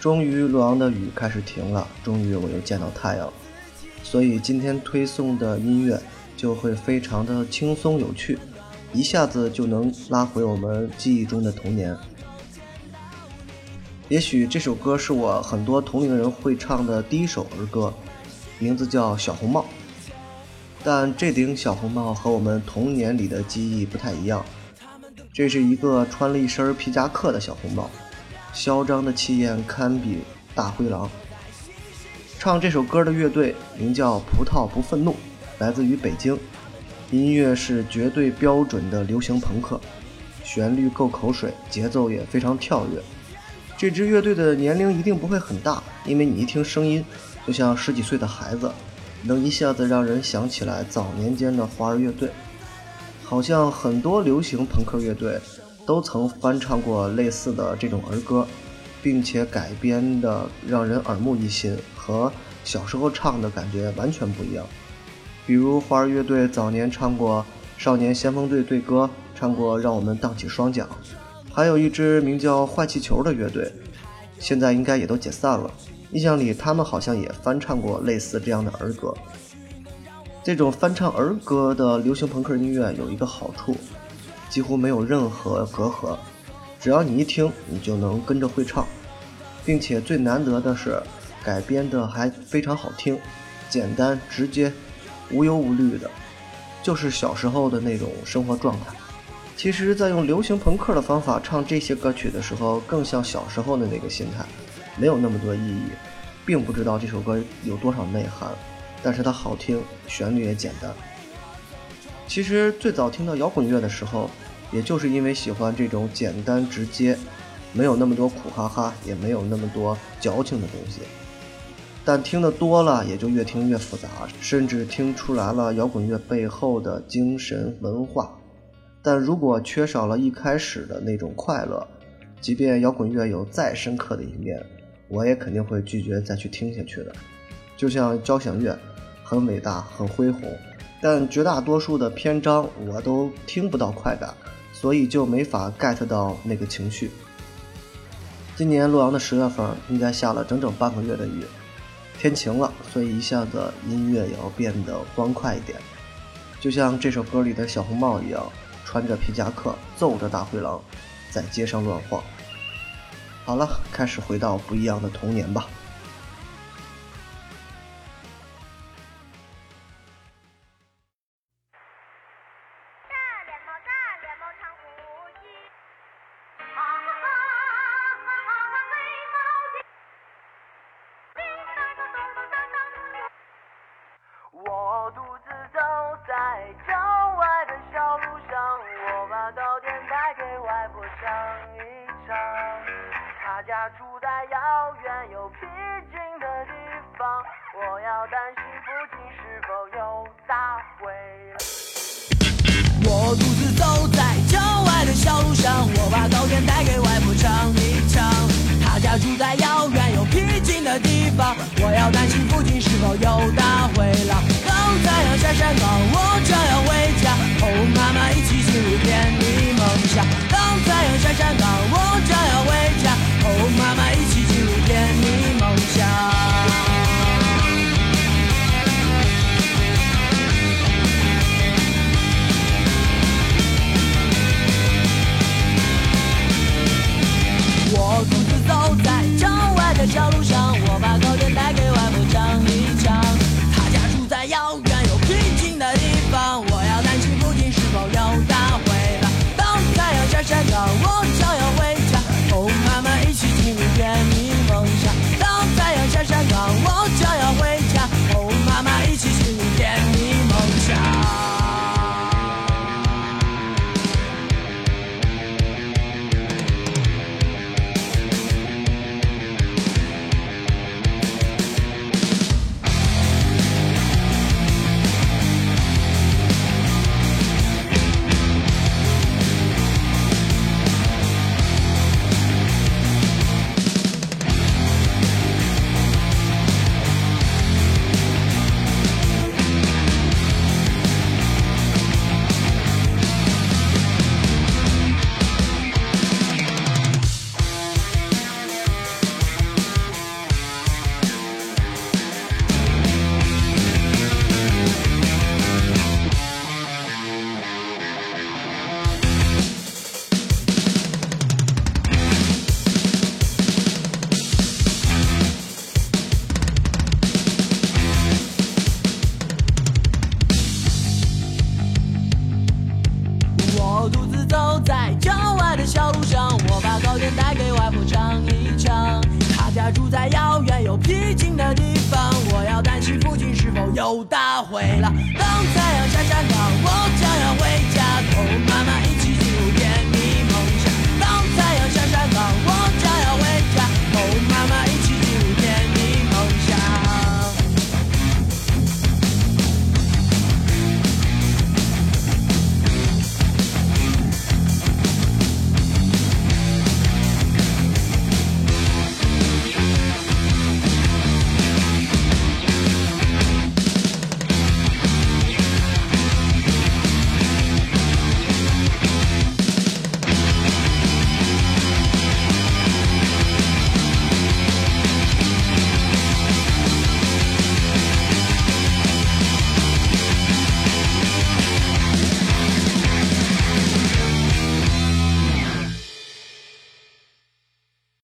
终于洛阳的雨开始停了，终于我又见到太阳了，所以今天推送的音乐就会非常的轻松有趣，一下子就能拉回我们记忆中的童年。也许这首歌是我很多同龄人会唱的第一首儿歌，名字叫《小红帽》。但这顶小红帽和我们童年里的记忆不太一样，这是一个穿了一身皮夹克的小红帽。嚣张的气焰堪比大灰狼。唱这首歌的乐队名叫“葡萄不愤怒”，来自于北京。音乐是绝对标准的流行朋克，旋律够口水，节奏也非常跳跃。这支乐队的年龄一定不会很大，因为你一听声音，就像十几岁的孩子，能一下子让人想起来早年间的花儿乐队。好像很多流行朋克乐队。都曾翻唱过类似的这种儿歌，并且改编的让人耳目一新，和小时候唱的感觉完全不一样。比如花儿乐队早年唱过《少年先锋队队歌》，唱过《让我们荡起双桨》，还有一支名叫坏气球的乐队，现在应该也都解散了。印象里他们好像也翻唱过类似这样的儿歌。这种翻唱儿歌的流行朋克音乐有一个好处。几乎没有任何隔阂，只要你一听，你就能跟着会唱，并且最难得的是，改编的还非常好听，简单直接，无忧无虑的，就是小时候的那种生活状态。其实，在用流行朋克的方法唱这些歌曲的时候，更像小时候的那个心态，没有那么多意义，并不知道这首歌有多少内涵，但是它好听，旋律也简单。其实最早听到摇滚乐的时候，也就是因为喜欢这种简单直接，没有那么多苦哈哈，也没有那么多矫情的东西。但听得多了，也就越听越复杂，甚至听出来了摇滚乐背后的精神文化。但如果缺少了一开始的那种快乐，即便摇滚乐有再深刻的一面，我也肯定会拒绝再去听下去的。就像交响乐，很伟大，很恢宏。但绝大多数的篇章我都听不到快感，所以就没法 get 到那个情绪。今年洛阳的十月份应该下了整整半个月的雨，天晴了，所以一下子音乐也要变得欢快一点，就像这首歌里的小红帽一样，穿着皮夹克，揍着大灰狼，在街上乱晃。好了，开始回到不一样的童年吧。遥远又僻静的地方，我要担心附近是否有大灰狼。我独自走在郊外的小路上，我把糕点带给外婆尝一尝。她家住在遥远又僻静的地方，我要担心附近是否有大灰狼。在遥远又僻静的地方，我要担心附近是否有大火了。当太阳下山了，我将要回家，同妈妈。